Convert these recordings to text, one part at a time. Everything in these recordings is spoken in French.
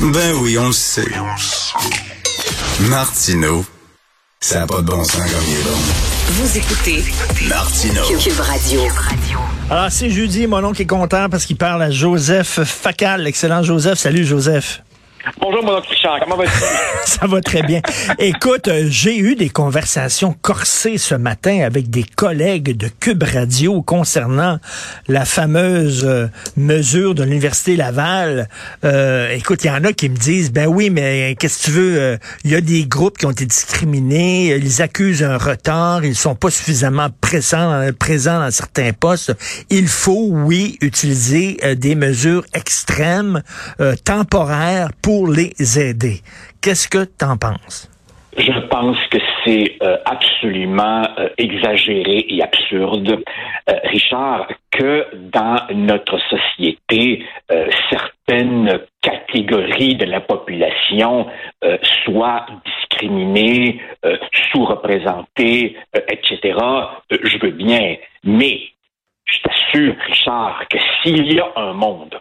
Ben oui, on le sait. Martino, ça n'a pas de bon sens comme il est bon. Vous écoutez Martino. Cube Radio. Alors, Ah, c'est jeudi, mon oncle est content parce qu'il parle à Joseph Facal. Excellent Joseph. Salut Joseph. Bonjour, mon oncle Richard. Comment vas-tu? Ça va très bien. Écoute, euh, j'ai eu des conversations corsées ce matin avec des collègues de Cube Radio concernant la fameuse euh, mesure de l'Université Laval. Euh, écoute, il y en a qui me disent, ben oui, mais qu'est-ce que tu veux? euh, Il y a des groupes qui ont été discriminés, ils accusent un retard, ils sont pas suffisamment présents, présents dans certains postes. Il faut, oui, utiliser des mesures extrêmes, temporaires les aider. Qu'est-ce que tu en penses? Je pense que c'est euh, absolument euh, exagéré et absurde, euh, Richard, que dans notre société, certaines catégories de la population soient discriminées, sous-représentées, etc. Je veux bien, mais je t'assure, Richard, que s'il y a un monde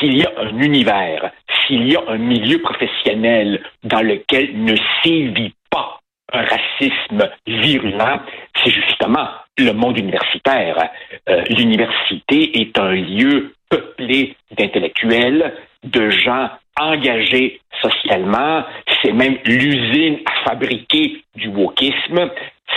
s'il y a un univers, s'il y a un milieu professionnel dans lequel ne sévit pas un racisme virulent, c'est justement le monde universitaire. Euh, L'université est un lieu peuplé d'intellectuels, de gens engagés socialement. C'est même l'usine à fabriquer du wokisme.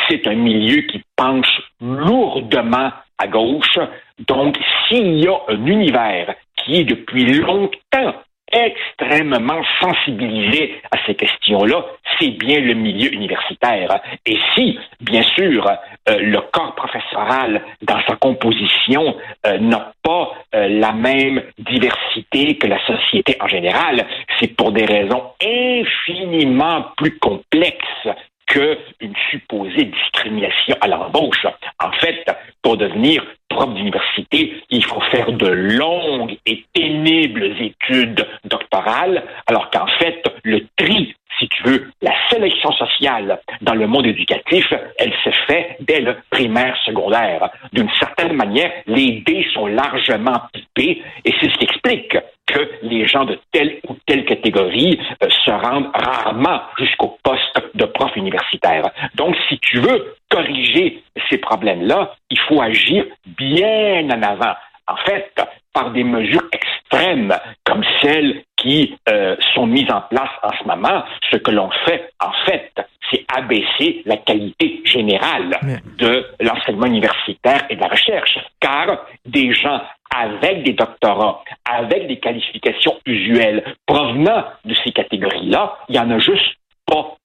C'est un milieu qui penche lourdement à gauche. Donc, s'il y a un univers qui est depuis longtemps extrêmement sensibilisé à ces questions-là, c'est bien le milieu universitaire. Et si, bien sûr, euh, le corps professoral, dans sa composition, euh, n'a pas euh, la même diversité que la société en général, c'est pour des raisons infiniment plus complexes qu'une supposée discrimination à l'embauche. En fait, pour devenir prof d'université, il faut faire de longues et pénibles études doctorales, alors qu'en fait, le tri, si tu veux, la sélection sociale dans le monde éducatif, elle se fait dès le primaire secondaire. D'une certaine manière, les dés sont largement pipés et c'est ce qui explique que les gens de telle ou telle catégorie euh, se rendent rarement jusqu'au poste de prof universitaire. Donc, si tu veux corriger ces problèmes-là, il faut agir bien en avant. En fait, par des mesures extrêmes comme celles qui euh, sont mises en place en ce moment, ce que l'on fait, en fait, c'est abaisser la qualité générale de l'enseignement universitaire et de la recherche. Car des gens avec des doctorats, avec des qualifications usuelles provenant de ces catégories-là, il n'y en a juste pas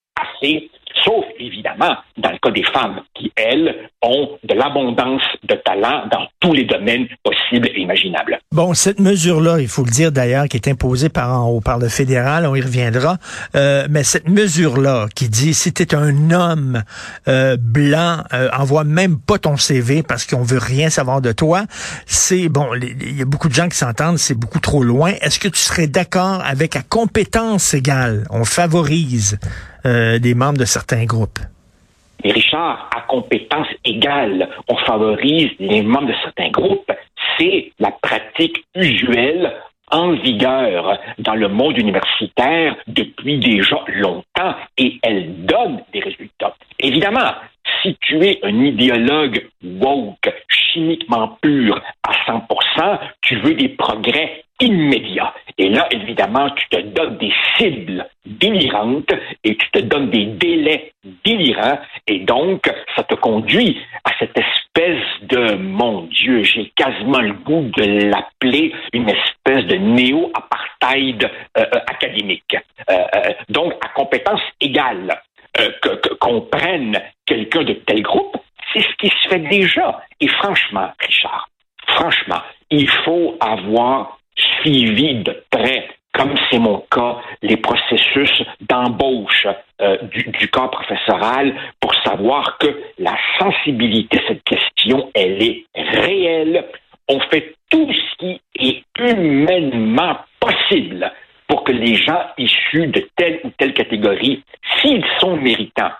dans le cas des femmes qui, elles, ont de l'abondance de talent dans tous les domaines possibles et imaginables. Bon, cette mesure-là, il faut le dire d'ailleurs, qui est imposée par en haut, par le fédéral, on y reviendra, euh, mais cette mesure-là qui dit si tu es un homme euh, blanc, euh, envoie même pas ton CV parce qu'on veut rien savoir de toi, c'est bon, il y a beaucoup de gens qui s'entendent, c'est beaucoup trop loin. Est-ce que tu serais d'accord avec à compétence égale, on favorise euh, des membres de certains groupes? Et Richard, à compétence égale, on favorise les membres de certains groupes. C'est la pratique usuelle en vigueur dans le monde universitaire depuis déjà longtemps et elle donne des résultats. Évidemment, si tu es un idéologue woke, chimiquement pur à 100%, tu veux des progrès immédiats. Et là, évidemment, tu te donnes des cibles délirantes et tu te donnes des délais délirants et donc ça te conduit à cette espèce de, mon Dieu, j'ai quasiment le goût de l'appeler une espèce de néo-apartheid euh, euh, académique. Euh, donc, à compétence égale, qu'on prenne quelqu'un de tel groupe, c'est ce qui se fait déjà. Et franchement, Richard, franchement, il faut avoir suivi de près, comme c'est mon cas, les processus d'embauche euh, du, du corps professoral pour savoir que la sensibilité à cette question, elle est réelle. On fait tout ce qui est humainement possible pour que les gens issus de telle ou telle catégorie, s'ils sont méritants,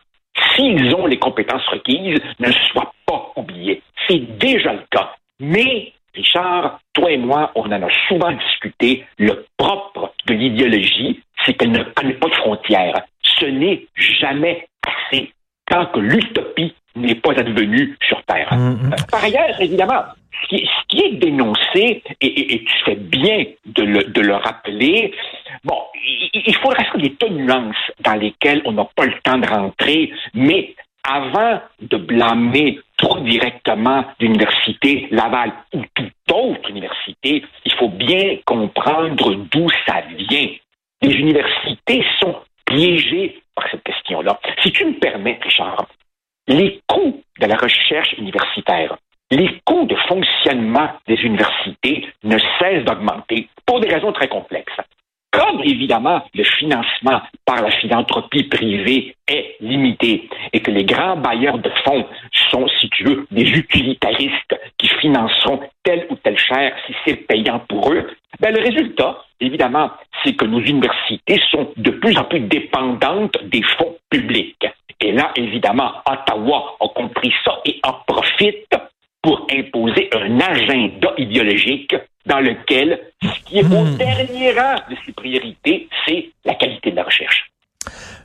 s'ils ont les compétences requises, ne soient pas oubliés. C'est déjà le cas. Mais, Richard, toi et moi, on en a souvent discuté, le propre de l'idéologie, c'est qu'elle ne connaît pas de frontières. Ce n'est jamais assez tant que l'utopie n'est pas advenue sur Terre. Mm, mm. Euh, Par ailleurs, évidemment, ce qui, ce qui est dénoncé, et, et- et tu fais bien de le, de le rappeler, bon, il, il faudrait faire des tas de nuances dans lesquelles on n'a pas le temps de rentrer, mais avant de blâmer directement l'université Laval ou toute autre université, il faut bien comprendre d'où ça vient. Les universités sont piégées par cette question-là. Si tu me permets, Richard, les coûts de la recherche universitaire, les coûts de fonctionnement des universités ne cessent d'augmenter pour des raisons très complexes. Comme évidemment le financement par la philanthropie privée est limité et que les grands bailleurs de fonds sont, si tu veux, des utilitaristes qui financeront telle ou telle chaire si c'est payant pour eux, ben le résultat, évidemment, c'est que nos universités sont de plus en plus dépendantes des fonds publics. Et là, évidemment, Ottawa a compris ça et en profite pour imposer un agenda idéologique dans lequel ce qui est au dernier rang de ses priorités, c'est la qualité de la recherche.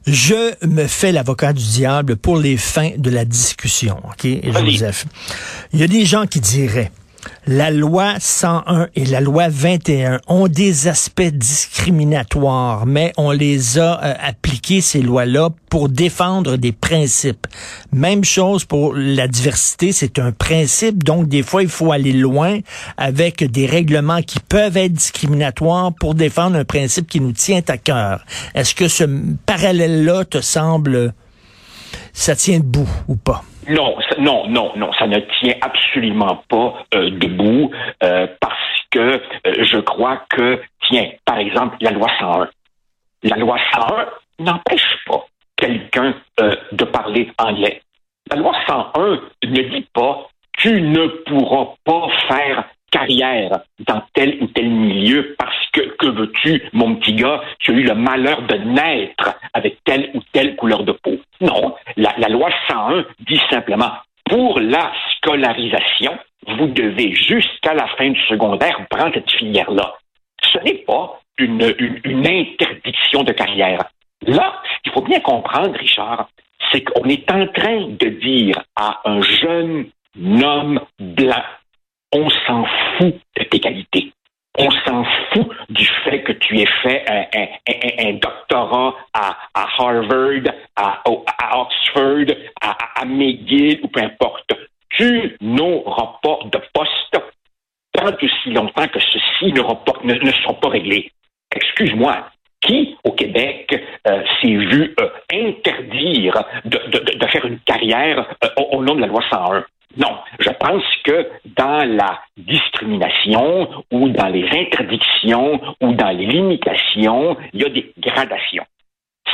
Je me fais l'avocat du diable pour les fins de la discussion, OK. Joseph? Il y a des gens qui diraient, la loi 101 et la loi 21 ont des aspects discriminatoires, mais on les a euh, appliqués, ces lois-là, pour défendre des principes. Même chose pour la diversité, c'est un principe, donc des fois, il faut aller loin avec des règlements qui peuvent être discriminatoires pour défendre un principe qui nous tient à cœur. Est-ce que ce parallèle-là te semble, ça tient debout ou pas? Non, non, non, non, ça ne tient absolument pas euh, debout euh, parce que euh, je crois que, tiens, par exemple, la loi 101. La loi 101 n'empêche pas quelqu'un euh, de parler anglais. La loi 101 ne dit pas tu ne pourras pas faire carrière dans tel ou tel milieu parce que, que veux-tu, mon petit gars, tu as eu le malheur de naître avec telle ou telle couleur de peau. Non, la, loi 101 dit simplement, pour la scolarisation, vous devez jusqu'à la fin du secondaire prendre cette filière-là. Ce n'est pas une, une, une interdiction de carrière. Là, ce qu'il faut bien comprendre, Richard, c'est qu'on est en train de dire à un jeune homme blanc, on s'en fout de tes qualités. On s'en fout du fait que tu aies fait un, doctorat à, Harvard, à, Oxford, à, McGill ou peu importe. Tu n'auras pas de poste tant que si longtemps que ceci pas- ne, ne pas réglé. Excuse-moi, qui au Québec euh, s'est vu euh, interdire de, de- de- faire une carrière euh, au nom de la loi 101? Non, je pense que dans la discrimination ou dans les interdictions ou dans les limitations, il y a des gradations.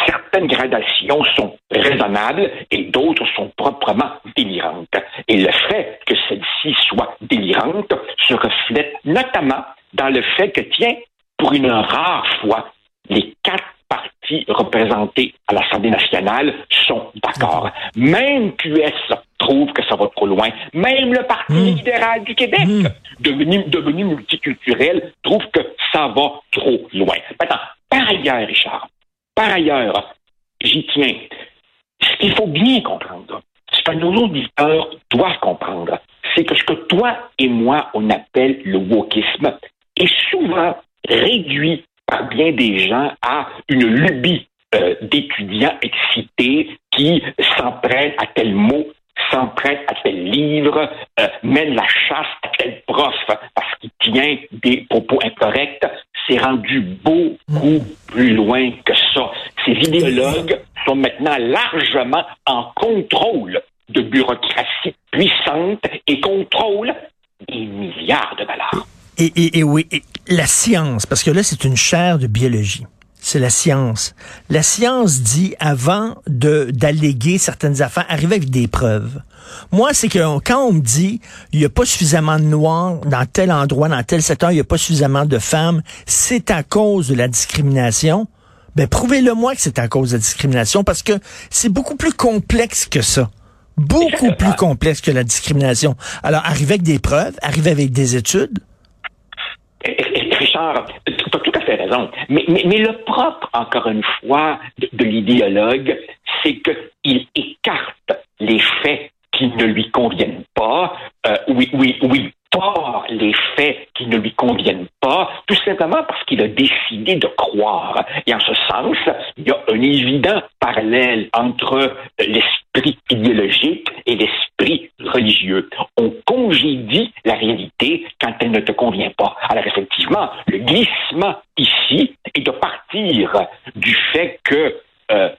Certaines gradations sont raisonnables et d'autres sont proprement délirantes. Et le fait que celle-ci soit délirante se reflète notamment dans le fait que, tiens, pour une rare fois, les quatre partis représentés à l'Assemblée nationale sont d'accord. Même QS trouve que ça va trop loin. Même le Parti Mm. libéral du Québec, Mm. devenu, devenu multiculturel, trouve que ça va trop loin. Maintenant, par ailleurs, Richard, par ailleurs, j'y tiens. Ce qu'il faut bien comprendre, ce que nos auditeurs doivent comprendre, c'est que ce que toi et moi, on appelle le wokisme, est souvent réduit par bien des gens à une lubie euh, d'étudiants excités qui s'en prennent à tel mot, prennent à tel livre, euh, mènent la chasse à tel prof parce qu'il tient des propos incorrects. C'est rendu beaucoup plus loin que ça. Ces idéologues sont maintenant largement en contrôle de bureaucratie puissante et contrôlent des milliards de dollars. Et, et, et oui, et la science, parce que là, c'est une chaire de biologie. C'est la science. La science dit, avant de d'alléguer certaines affaires, arriver avec des preuves. Moi, c'est que quand on me dit, il n'y a pas suffisamment de noirs dans tel endroit, dans tel secteur, il n'y a pas suffisamment de femmes, c'est à cause de la discrimination. Ben, prouvez-le-moi que c'est à cause de la discrimination, parce que c'est beaucoup plus complexe que ça. Beaucoup plus complexe que la discrimination. Alors, arriver avec des preuves, arriver avec des études, Richard, tu as tout à fait raison. Mais, le propre, encore une fois, de, de l'idéologue, c'est qu'il écarte les faits qui ne lui conviennent pas, euh, oui, oui, oui, tord les faits qui ne lui conviennent pas, tout simplement parce qu'il a décidé de croire. Et en ce sens, il y a un évident parallèle entre l'esprit idéologique et l'esprit religieux. On congédie la réalité quand elle ne te convient pas. Alors effectivement, le glissement ici est de partir du fait que euh,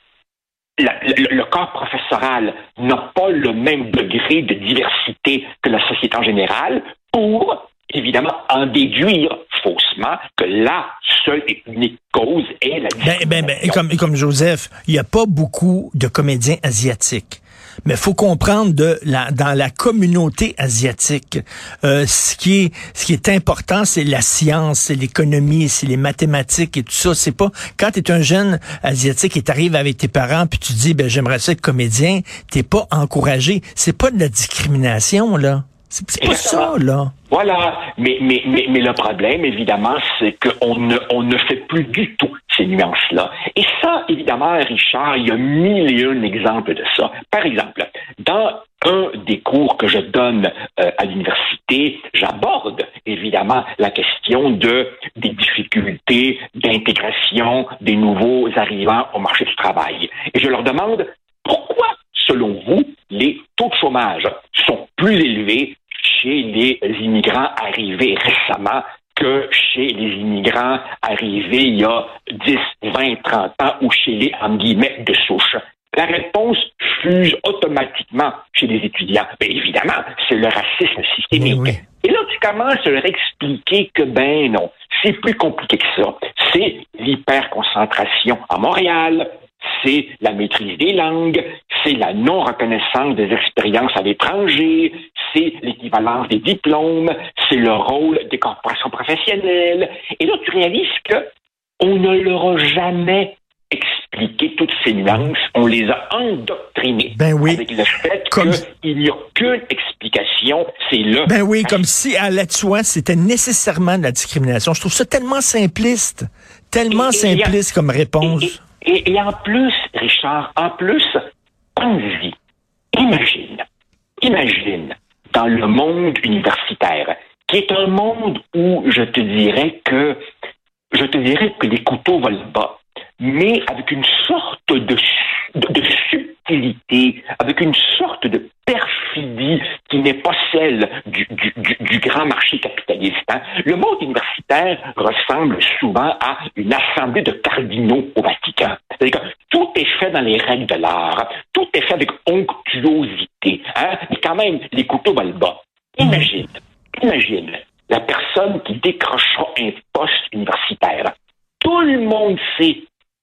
le, corps professoral n'a pas le même degré de diversité que la société en général pour, évidemment, en déduire faussement que la seule et unique cause est la ben, ben, ben, comme, comme Joseph, il n'y a pas beaucoup de comédiens asiatiques. Mais faut comprendre de la, dans la communauté asiatique, euh, ce qui est ce qui est important, c'est la science, c'est l'économie, c'est les mathématiques et tout ça. C'est pas quand tu es un jeune asiatique et t'arrives avec tes parents puis tu dis ben j'aimerais être comédien, t'es pas encouragé. C'est pas de la discrimination là. C'est pas ça, là. Voilà. Mais, mais, mais, mais le problème, évidemment, c'est qu'on ne, on ne fait plus du tout ces nuances-là. Et ça, évidemment, Richard, il y a mille et un exemples de ça. Par exemple, dans un des cours que je donne euh, à l'université, j'aborde évidemment la question de des difficultés d'intégration des nouveaux arrivants au marché du travail. Et je leur demande pourquoi, selon vous, les taux de chômage sont plus élevés chez les immigrants arrivés récemment que chez les immigrants arrivés il y a 10, 20, 30 ans ou chez les, en guillemets, de souche. La réponse fuse automatiquement chez les étudiants. Bien, évidemment, c'est le racisme systémique. Et là, tu commences à leur expliquer que, ben non, c'est plus compliqué que ça. C'est l'hyperconcentration à Montréal, c'est la maîtrise des langues, c'est la non-reconnaissance des expériences à l'étranger, c'est l'équivalence des diplômes, c'est le rôle des corporations professionnelles. Et là, tu réalises que on ne leur a jamais expliqué toutes ces nuances, on les a endoctrinés ben oui. avec le fait qu'il n'y a qu'une explication, c'est le... Ben oui, comme si à la c'était nécessairement de la discrimination. Je trouve ça tellement simpliste, tellement simpliste comme réponse. Et, et, en plus, Richard, en plus, pense-y, imagine, imagine dans le monde universitaire, qui est un monde où je te dirais que je te dirais que les couteaux volent bas, mais avec une sorte de, de, subtilité, avec une sorte de perfidie qui n'est pas celle du, du, du, grand marché capitaliste. Hein. Le monde universitaire ressemble souvent à une assemblée de cardinaux au Vatican. Que tout est fait dans les règles de l'art, tout est fait avec onctuosité, hein. mais quand même, les couteaux valent bas. Imagine, imagine la personne qui décrochera un poste universitaire. Tout le monde sait,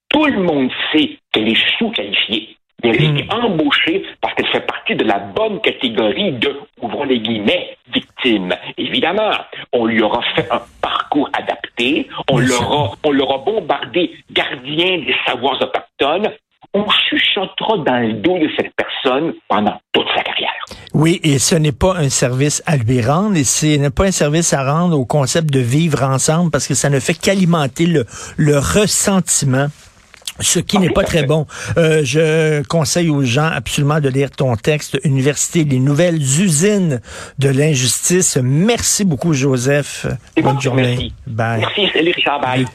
tout le monde sait qu'elle est sous-qualifiée. Elle est hmm. embauchée parce qu'elle fait partie de la bonne catégorie de, ouvrons les guillemets, victimes. Évidemment, on lui aura fait un parcours adapté, on l'aura, on l'aura bombardé gardien des savoirs autochtones, on chuchotera dans le dos de cette personne pendant toute sa carrière. Oui, et ce n'est pas un service à lui rendre, et ce n'est pas un service à rendre au concept de vivre ensemble, parce que ça ne fait qu'alimenter le, le ressentiment ce qui n'est pas très bon. Euh, je conseille aux gens absolument de lire ton texte, Université, les nouvelles usines de l'injustice. Merci beaucoup, Joseph. Bonne journée. Merci. Bye. Merci, Richard. Bye.